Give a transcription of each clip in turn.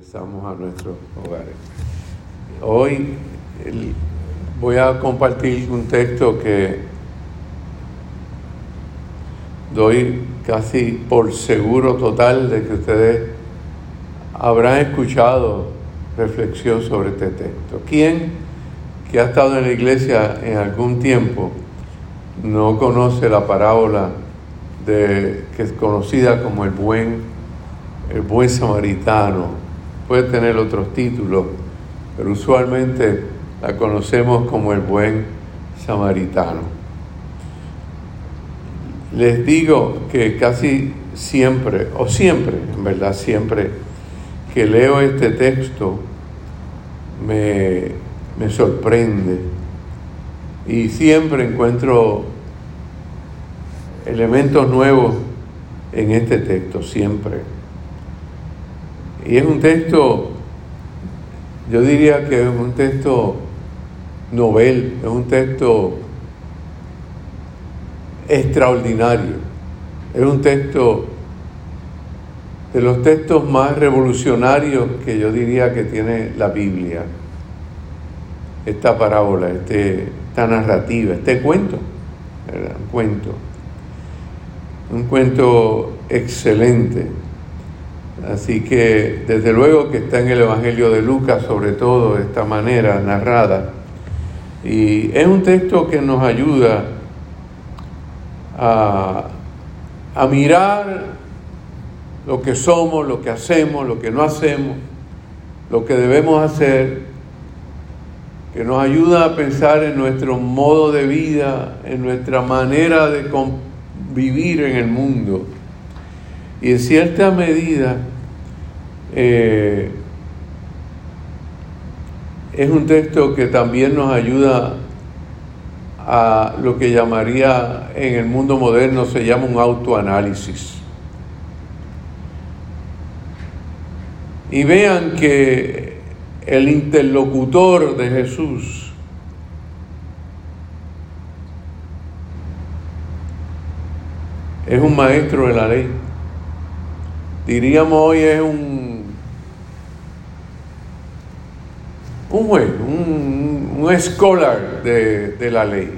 regresamos a nuestros hogares. Hoy voy a compartir un texto que doy casi por seguro total de que ustedes habrán escuchado reflexión sobre este texto. ¿Quién que ha estado en la iglesia en algún tiempo no conoce la parábola de, que es conocida como el buen, el buen samaritano? Puede tener otros títulos, pero usualmente la conocemos como el buen samaritano. Les digo que casi siempre, o siempre, en verdad siempre, que leo este texto, me, me sorprende y siempre encuentro elementos nuevos en este texto, siempre. Y es un texto, yo diría que es un texto novel, es un texto extraordinario, es un texto de los textos más revolucionarios que yo diría que tiene la Biblia, esta parábola, este, esta narrativa, este cuento, un cuento, un cuento excelente. Así que desde luego que está en el Evangelio de Lucas, sobre todo de esta manera narrada. Y es un texto que nos ayuda a, a mirar lo que somos, lo que hacemos, lo que no hacemos, lo que debemos hacer, que nos ayuda a pensar en nuestro modo de vida, en nuestra manera de vivir en el mundo. Y en cierta medida eh, es un texto que también nos ayuda a lo que llamaría en el mundo moderno se llama un autoanálisis. Y vean que el interlocutor de Jesús es un maestro de la ley. Diríamos hoy es un, un juez, un, un scholar de, de, la ley,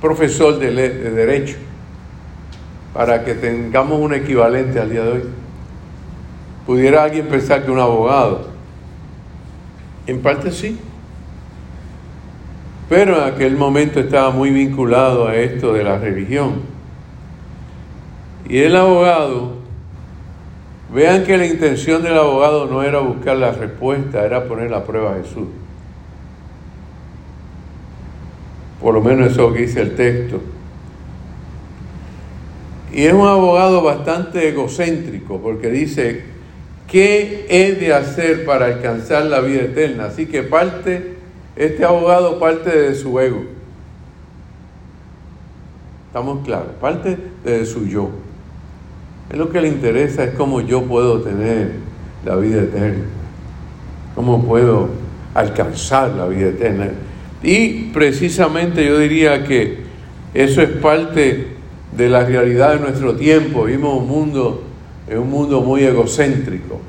profesor de, de derecho, para que tengamos un equivalente al día de hoy. ¿Pudiera alguien pensar que un abogado? En parte sí. Pero en aquel momento estaba muy vinculado a esto de la religión. Y el abogado, vean que la intención del abogado no era buscar la respuesta, era poner la prueba a Jesús. Por lo menos eso que dice el texto. Y es un abogado bastante egocéntrico porque dice, ¿Qué he de hacer para alcanzar la vida eterna? Así que parte, este abogado parte de su ego. Estamos claros, parte de su yo. Es lo que le interesa, es cómo yo puedo tener la vida eterna. Cómo puedo alcanzar la vida eterna. Y precisamente yo diría que eso es parte de la realidad de nuestro tiempo. Vimos un mundo es un mundo muy egocéntrico,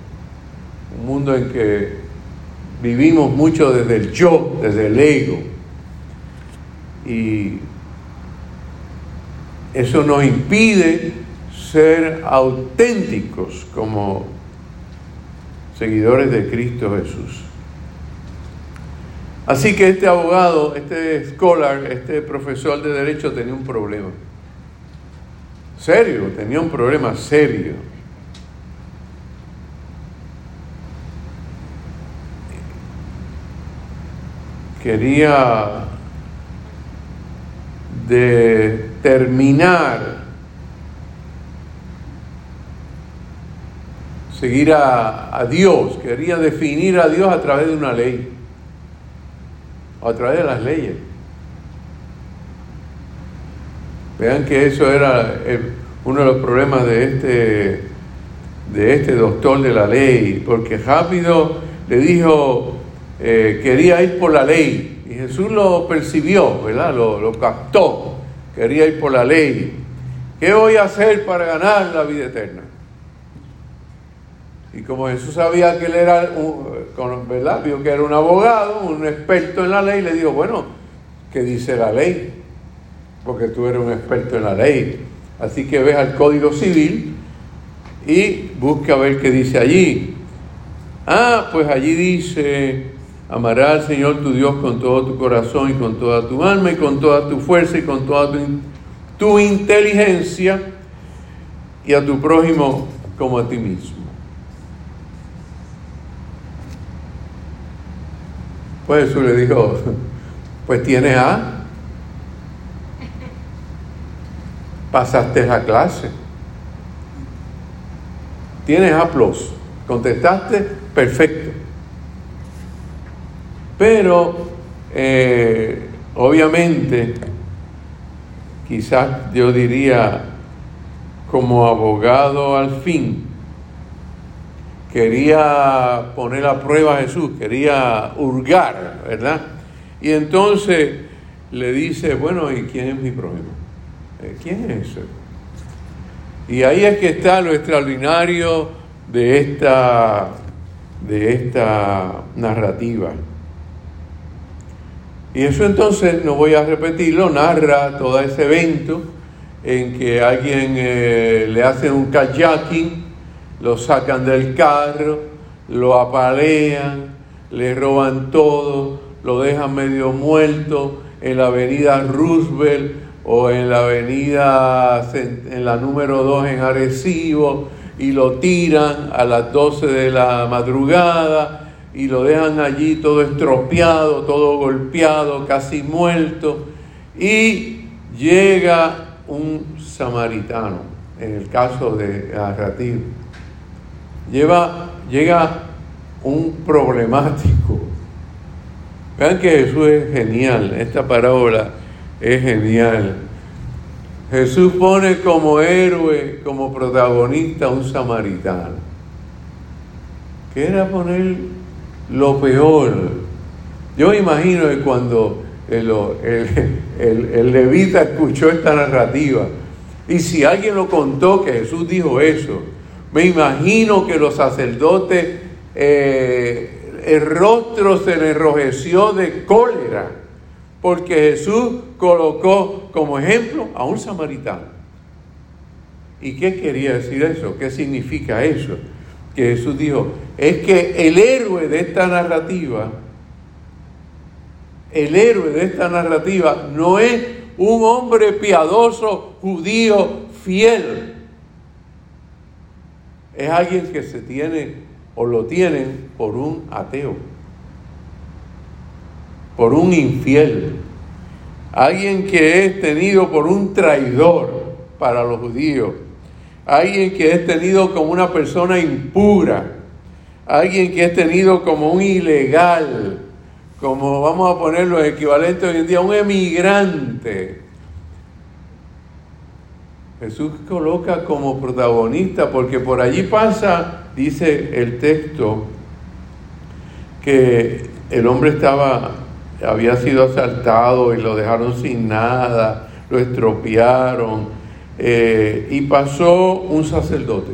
un mundo en que vivimos mucho desde el yo, desde el ego. Y eso nos impide ser auténticos como seguidores de Cristo Jesús. Así que este abogado, este scholar, este profesor de derecho tenía un problema. Serio, tenía un problema serio. quería determinar, seguir a, Dios, quería definir a Dios a través de una ley, o a través de las leyes. Vean que eso era uno de los problemas de este, de este doctor de la ley, porque rápido le dijo, eh, quería ir por la ley. Y Jesús lo percibió, ¿verdad? Lo captó. Quería ir por la ley. ¿Qué voy a hacer para ganar la vida eterna? Y como Jesús sabía que él era, un, ¿verdad? Vio que era un abogado, un experto en la ley, le dijo, bueno, ¿qué dice la ley? Porque tú eres un experto en la ley. Así que ves al Código Civil y busca ver qué dice allí. Ah, pues allí dice, amarás al Señor tu Dios con todo tu corazón y con toda tu alma y con toda tu fuerza y con toda tu, tu inteligencia y a tu prójimo como a ti mismo. Pues Jesús le dijo, pues tienes A, pasaste la clase, tienes A contestaste perfecto. Pero eh, obviamente, quizás yo diría como abogado al fin, quería poner a prueba a Jesús, quería hurgar, ¿verdad? Y entonces le dice, bueno, ¿y quién es mi prójimo? Eh, ¿Quién es ese? Y ahí es que está lo extraordinario de esta, de esta narrativa. Y eso entonces, no voy a repetirlo, narra todo ese evento en que alguien eh, le hace un kayaking lo sacan del carro, lo apalean, le roban todo, lo dejan medio muerto en la avenida Roosevelt o en la avenida, en la número 2 en Arecibo, y lo tiran a las 12 de la madrugada y lo dejan allí todo estropeado, todo golpeado, casi muerto, y llega un samaritano, en el caso de lleva, llega un problemático. Vean que Jesús es genial, esta parábola es genial. Jesús pone como héroe, como protagonista a un samaritano. Que era poner lo peor. Yo me imagino que cuando el, el levita escuchó esta narrativa, y si alguien lo contó que Jesús dijo eso, me imagino que los sacerdotes, eh, el rostro se le enrojeció de cólera, porque Jesús colocó como ejemplo a un samaritano. ¿Y qué quería decir eso? ¿Qué significa eso? Que Jesús dijo, es que el héroe de esta narrativa, el héroe de esta narrativa no es un hombre piadoso, judío, fiel, es alguien que se tiene o lo tienen por un ateo, por un infiel, alguien que es tenido por un traidor para los judíos, alguien que es tenido como una persona impura, alguien que es tenido como un ilegal, como vamos a ponerlo equivalente hoy en día, un emigrante, Jesús coloca como protagonista, porque por allí pasa, dice el texto, que el hombre estaba, había sido asaltado y lo dejaron sin nada, lo estropearon, eh, y pasó un sacerdote.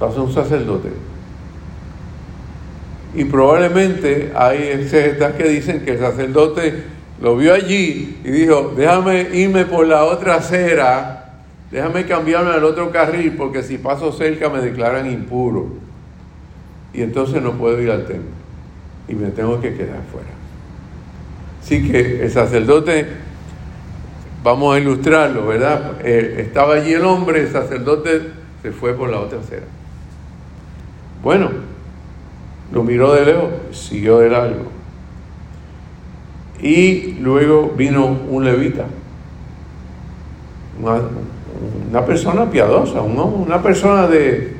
Pasó un sacerdote. Y probablemente hay sectas que dicen que el sacerdote lo vio allí y dijo, déjame irme por la otra acera, déjame cambiarme al otro carril porque si paso cerca me declaran impuro. Y entonces no puedo ir al templo y me tengo que quedar fuera. Así que el sacerdote, vamos a ilustrarlo, ¿verdad? Eh, estaba allí el hombre, el sacerdote se fue por la otra acera. Bueno, lo miró de lejos, siguió de largo. Y luego vino un levita, una, persona piadosa, una persona de,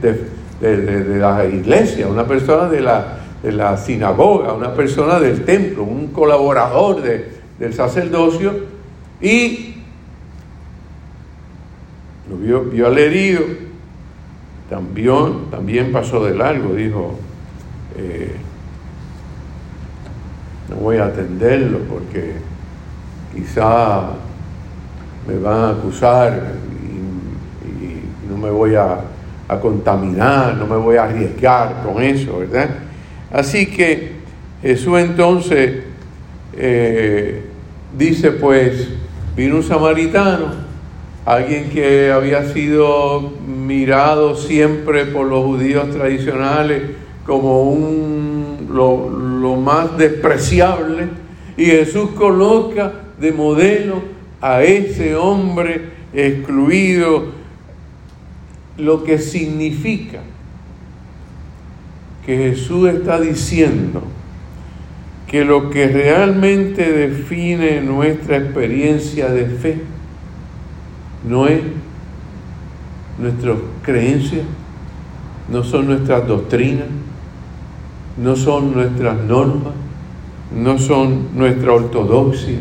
la iglesia, una persona de la, de la sinagoga, una persona del templo, un colaborador del sacerdocio, y lo vio, vio al herido, también, también pasó de largo, dijo, eh, no voy a atenderlo porque quizá me van a acusar y, no me voy a, contaminar, no me voy a arriesgar con eso, ¿verdad? Así que Jesús entonces eh, dice, pues, vino un samaritano, alguien que había sido mirado siempre por los judíos tradicionales como un, lo, más despreciable, y Jesús coloca de modelo a ese hombre excluido, lo que significa que Jesús está diciendo que lo que realmente define nuestra experiencia de fe no es nuestras creencias, no son nuestras doctrinas, no son nuestras normas, no son nuestra ortodoxia.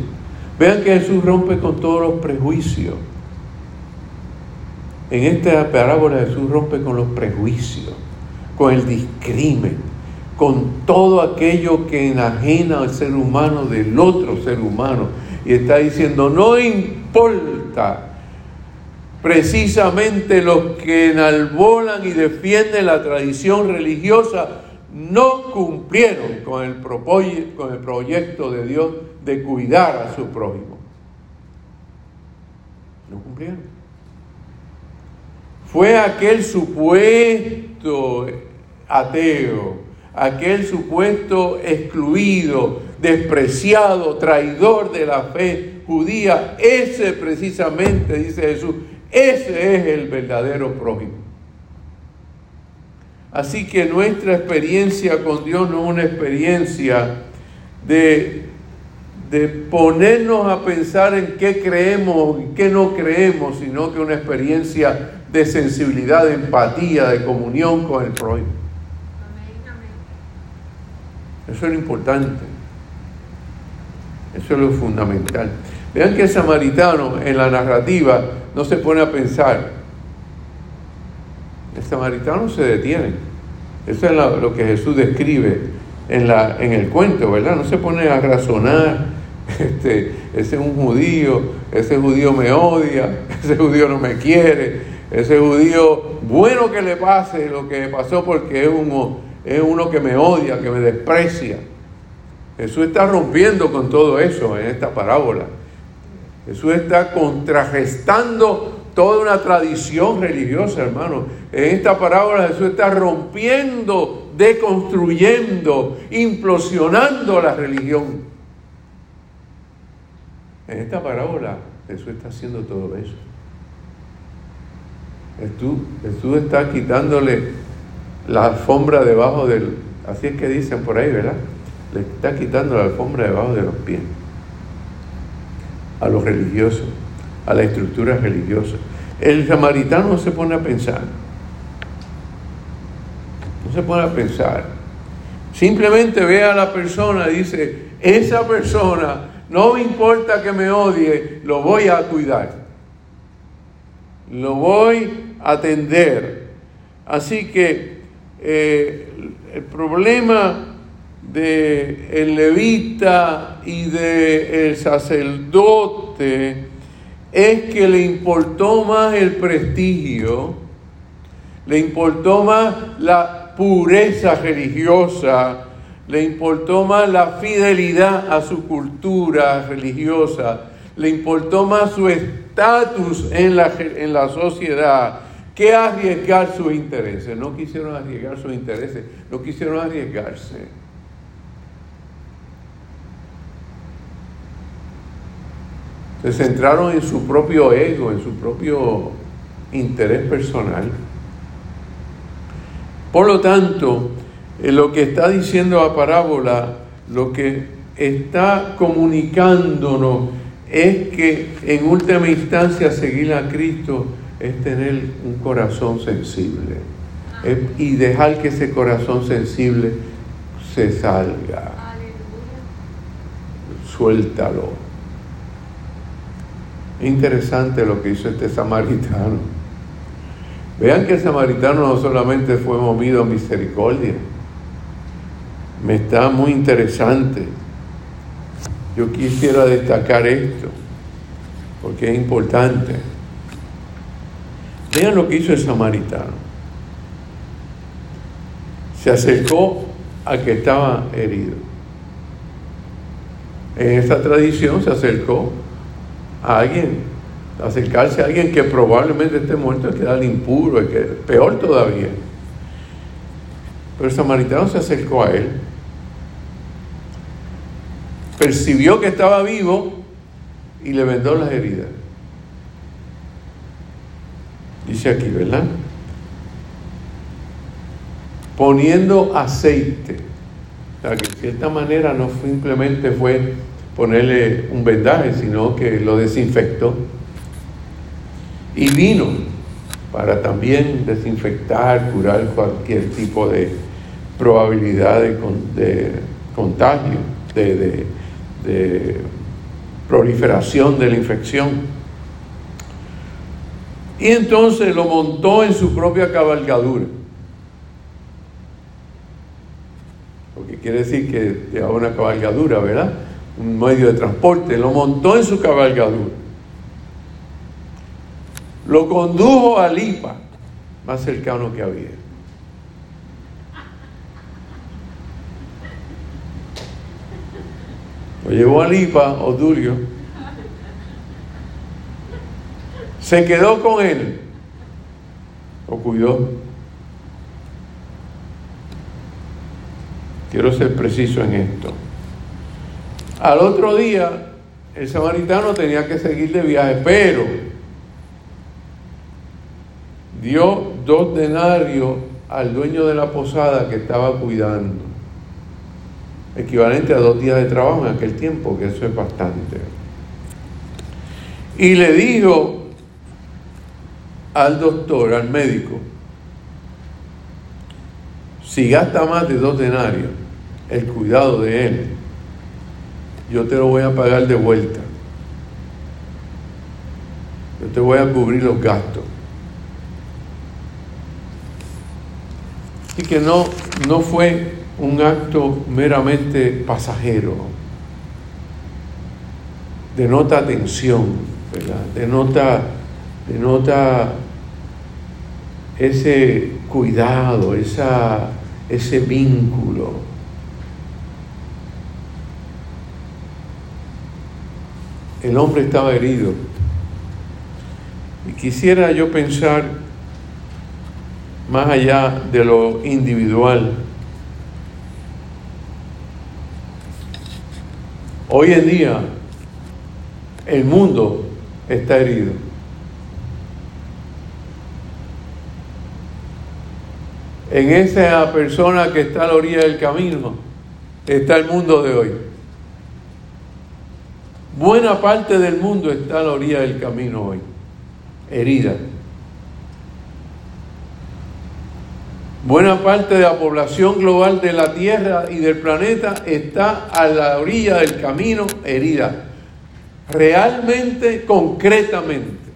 Vean que Jesús rompe con todos los prejuicios. En esta parábola Jesús rompe con los prejuicios, con el discrimen, con todo aquello que enajena al ser humano del otro ser humano. Y está diciendo, no importa precisamente los que enalbolan y defienden la tradición religiosa, no cumplieron con el, con el proyecto de Dios de cuidar a su prójimo. No cumplieron. Fue aquel supuesto ateo, aquel supuesto excluido, despreciado, traidor de la fe judía, ese precisamente, dice Jesús, ese es el verdadero prójimo. Así que nuestra experiencia con Dios no es una experiencia de, de ponernos a pensar en qué creemos y qué no creemos, sino que una experiencia de sensibilidad, de empatía, de comunión con el prójimo. Eso es lo importante. Eso es lo fundamental. Vean que el samaritano en la narrativa no se pone a pensar, el samaritano se detiene. Eso es lo, que Jesús describe en, la, en el cuento, ¿verdad? No se pone a razonar, este, ese es un judío, ese judío me odia, ese judío no me quiere, ese judío, bueno que le pase lo que pasó porque es uno, es uno que me odia, que me desprecia. Jesús está rompiendo con todo eso en esta parábola. Jesús está contrarrestando toda una tradición religiosa, hermano. En esta parábola Jesús está rompiendo, deconstruyendo, implosionando la religión. En esta parábola Jesús está haciendo todo eso. Jesús, Jesús está quitándole la alfombra debajo del... Así es que dicen por ahí, ¿verdad? Le está quitando la alfombra debajo de los pies a los religiosos a la estructura religiosa. El samaritano se pone a pensar, no se pone a pensar, simplemente ve a la persona y dice, esa persona, no me importa que me odie, lo voy a cuidar, lo voy a atender. Así que eh, el problema de el levita y de el sacerdote es que le importó más el prestigio, le importó más la pureza religiosa, le importó más la fidelidad a su cultura religiosa, le importó más su estatus en la, en la sociedad que arriesgar sus intereses. No quisieron arriesgar sus intereses, no quisieron arriesgarse. Se centraron en su propio ego, en su propio interés personal. Por lo tanto, en lo que está diciendo la parábola, lo que está comunicándonos es que en última instancia seguir a Cristo es tener un corazón sensible y dejar que ese corazón sensible se salga. Suéltalo interesante lo que hizo este samaritano. Vean que el samaritano no solamente fue movido a misericordia, me está muy interesante. Yo quisiera destacar esto, porque es importante. Vean lo que hizo el samaritano. Se acercó al que estaba herido. En esta tradición se acercó a alguien, acercarse a alguien que probablemente esté muerto es quedar impuro, es que peor todavía. Pero el samaritano se acercó a él, percibió que estaba vivo y le vendó las heridas. Dice aquí, ¿verdad? Poniendo aceite. O sea, que de cierta manera no simplemente fue ponerle un vendaje, sino que lo desinfectó. Y vino para también desinfectar, curar cualquier tipo de probabilidad de, contagio, de, proliferación de la infección. Y entonces lo montó en su propia cabalgadura. Lo que quiere decir que llevaba una cabalgadura, ¿verdad? Un medio de transporte. Lo montó en su cabalgadura. Lo condujo a Lipa, más cercano que había. Lo llevó a Lipa, Odulio se quedó con él o cuidó. Quiero ser preciso en esto. Al otro día, el samaritano tenía que seguir de viaje, pero dio dos denarios al dueño de la posada que estaba cuidando, equivalente a dos días de trabajo en aquel tiempo, que eso es bastante. Y le dijo, al doctor, al médico, si gasta más de dos denarios el cuidado de él, yo te lo voy a pagar de vuelta. Yo te voy a cubrir los gastos. Y que no, no fue un acto meramente pasajero. Denota atención, ¿verdad? Denota denota ese cuidado, esa, ese vínculo. El hombre estaba herido. Y quisiera yo pensar más allá de lo individual. Hoy en día el mundo está herido. En esa persona que está a la orilla del camino está el mundo de hoy. Buena parte del mundo está a la orilla del camino hoy, herida. Buena parte de la población global de la Tierra y del planeta está a la orilla del camino herida. Realmente, concretamente.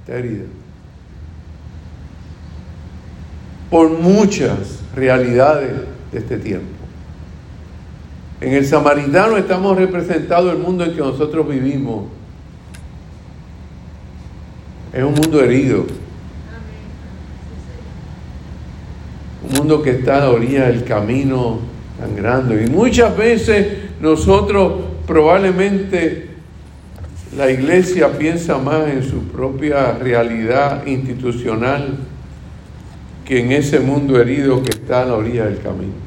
Está herida. por muchas realidades de este tiempo. En el samaritano estamos representados el mundo en que nosotros vivimos. Es un mundo herido. Un mundo que está a la orilla del camino tan grande. Y muchas veces nosotros probablemente la iglesia piensa más en su propia realidad institucional que en ese mundo herido que está a la orilla del camino.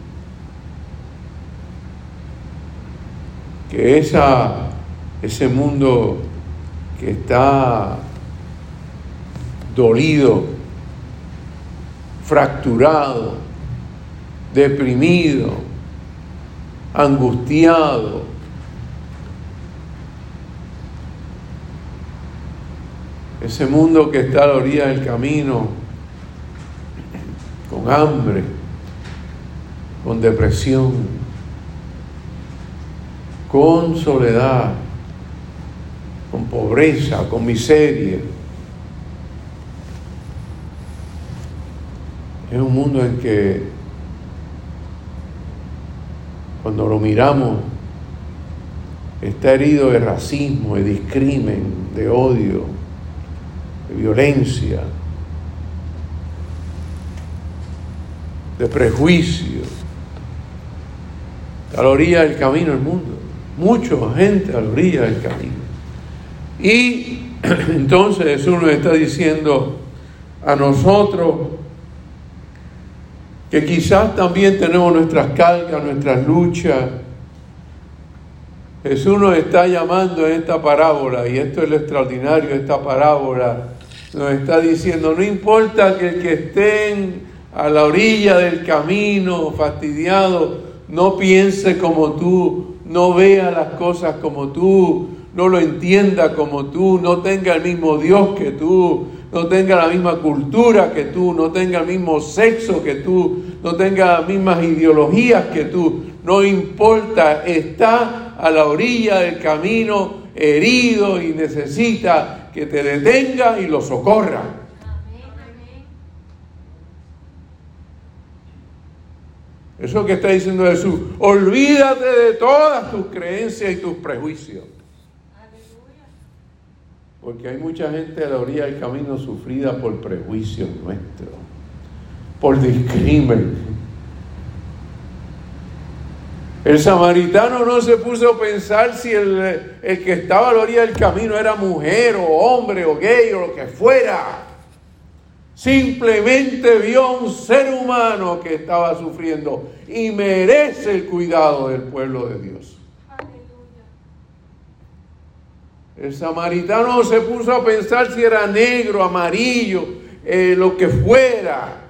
Que esa, ese mundo que está dolido, fracturado, deprimido, angustiado, ese mundo que está a la orilla del camino, con hambre, con depresión, con soledad, con pobreza, con miseria. Es un mundo en que cuando lo miramos está herido de racismo, de discrimen, de odio, de violencia, de prejuicio. A la del camino el mundo. Mucha gente a la orilla del camino. Y entonces Jesús nos está diciendo a nosotros que quizás también tenemos nuestras cargas, nuestras luchas. Jesús nos está llamando en esta parábola, y esto es lo extraordinario esta parábola, nos está diciendo, no importa que el que estén a la orilla del camino, fastidiado, no piense como tú, no vea las cosas como tú, no lo entienda como tú, no tenga el mismo Dios que tú, no tenga la misma cultura que tú, no tenga el mismo sexo que tú, no tenga las mismas ideologías que tú, no importa, está a la orilla del camino herido y necesita que te detenga y lo socorra. Eso que está diciendo Jesús, olvídate de todas tus creencias y tus prejuicios. Porque hay mucha gente a la orilla del camino sufrida por prejuicios nuestros, por discrimen. El samaritano no se puso a pensar si el, el que estaba a la orilla del camino era mujer o hombre o gay o lo que fuera. Simplemente vio a un ser humano que estaba sufriendo y merece el cuidado del pueblo de Dios. El samaritano se puso a pensar si era negro, amarillo, eh, lo que fuera.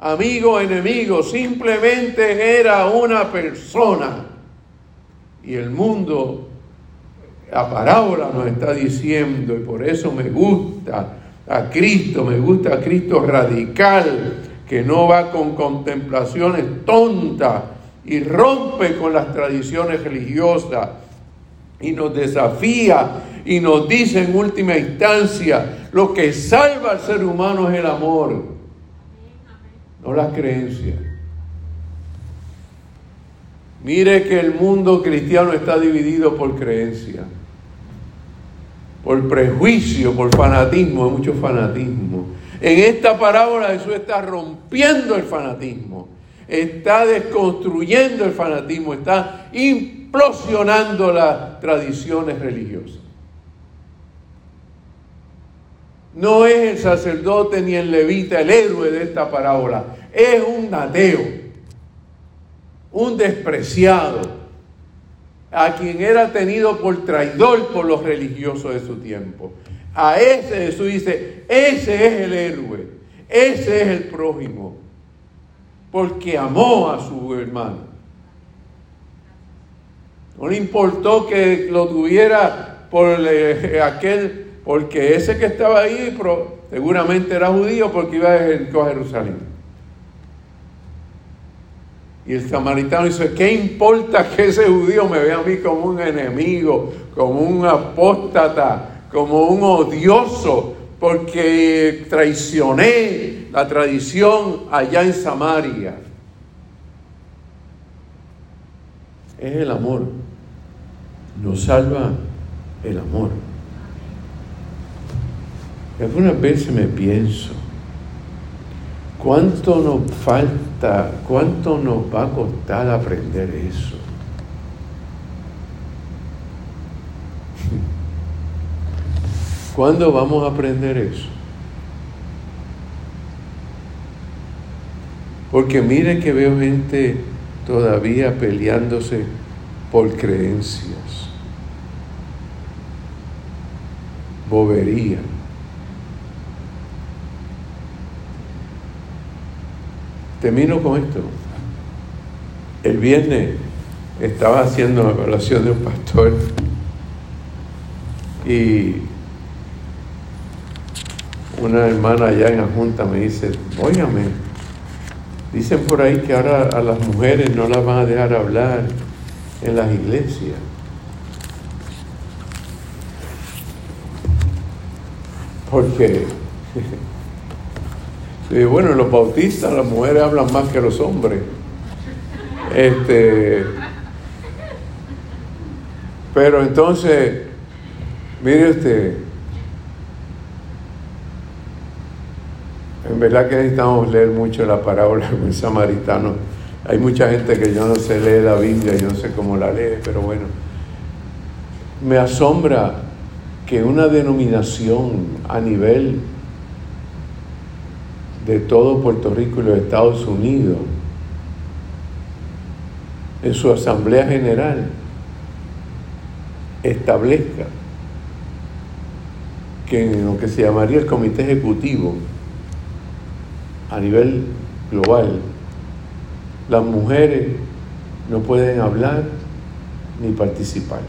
Amigo, enemigo, simplemente era una persona. Y el mundo la parábola nos está diciendo, y por eso me gusta a Cristo, me gusta a Cristo radical, que no va con contemplaciones tontas y rompe con las tradiciones religiosas y nos desafía y nos dice en última instancia, lo que salva al ser humano es el amor, no las creencias. Mire que el mundo cristiano está dividido por creencias por prejuicio, por fanatismo, hay mucho fanatismo. En esta parábola Jesús está rompiendo el fanatismo, está desconstruyendo el fanatismo, está implosionando las tradiciones religiosas. No es el sacerdote ni el levita el héroe de esta parábola, es un ateo, un despreciado, a quien era tenido por traidor por los religiosos de su tiempo. A ese Jesús dice, ese es el héroe, ese es el prójimo, porque amó a su hermano. No le importó que lo tuviera por eh, aquel, porque ese que estaba ahí seguramente era judío porque iba a Jerusalén. Y el samaritano dice, ¿qué importa que ese judío me vea a mí como un enemigo, como un apóstata, como un odioso, porque traicioné la tradición allá en Samaria? Es el amor. Nos salva el amor. Algunas veces me pienso, ¿Cuánto nos falta, cuánto nos va a costar aprender eso? ¿Cuándo vamos a aprender eso? Porque mire que veo gente todavía peleándose por creencias, bobería. Termino con esto. El viernes estaba haciendo una evaluación de un pastor y una hermana allá en la junta me dice, óigame, dicen por ahí que ahora a las mujeres no las van a dejar hablar en las iglesias. Porque bueno, los bautistas, las mujeres hablan más que los hombres. Este, pero entonces, Mire usted, en verdad que necesitamos leer mucho la parábola del samaritano. Hay mucha gente que yo no sé leer la Biblia, yo no sé cómo la lee, pero bueno, me asombra que una denominación a nivel de todo Puerto Rico y los Estados Unidos, en su asamblea general, establezca que en lo que se llamaría el comité ejecutivo a nivel global, las mujeres no pueden hablar ni participar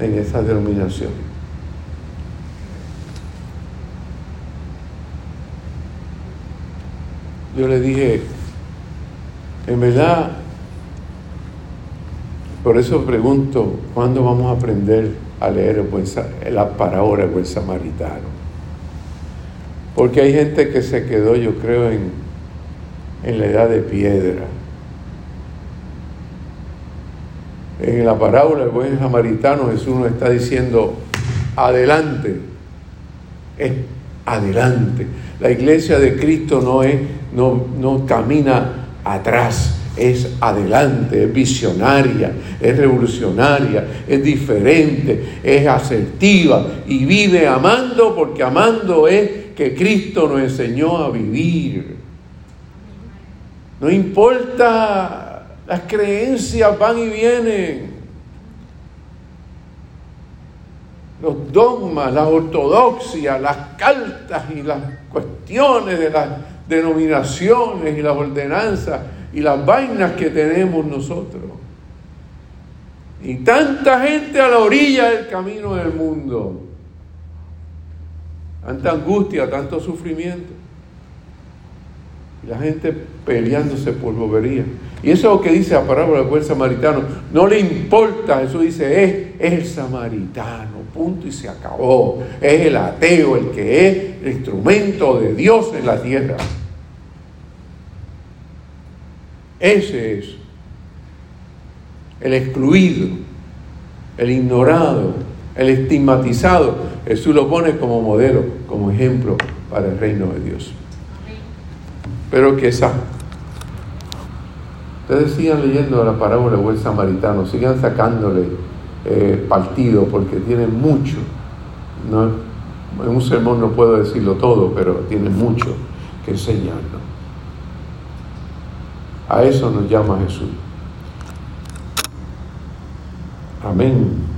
en esa denominación. Yo le dije, en verdad, por eso pregunto, ¿cuándo vamos a aprender a leer la parábola del buen samaritano? Porque hay gente que se quedó, yo creo, en, en la edad de piedra. En la parábola del buen samaritano Jesús nos está diciendo, adelante, adelante. La iglesia de Cristo no, es, no, no camina atrás, es adelante, es visionaria, es revolucionaria, es diferente, es asertiva y vive amando porque amando es que Cristo nos enseñó a vivir. No importa las creencias van y vienen. Los dogmas, las ortodoxias, las cartas y las cuestiones de las denominaciones y las ordenanzas y las vainas que tenemos nosotros. Y tanta gente a la orilla del camino del mundo. Tanta angustia, tanto sufrimiento. Y la gente peleándose por bobería. Y eso es lo que dice la parábola del buen samaritano. No le importa, Jesús dice, es, el samaritano, punto y se acabó. Es el ateo el que es el instrumento de Dios en la tierra. Ese es el excluido, el ignorado, el estigmatizado. Jesús lo pone como modelo, como ejemplo para el reino de Dios. Pero esa Ustedes sigan leyendo la parábola del samaritano, sigan sacándole eh, partido porque tiene mucho. en un sermón no puedo decirlo todo, pero tiene mucho que enseñarnos. A eso nos llama Jesús. Amén.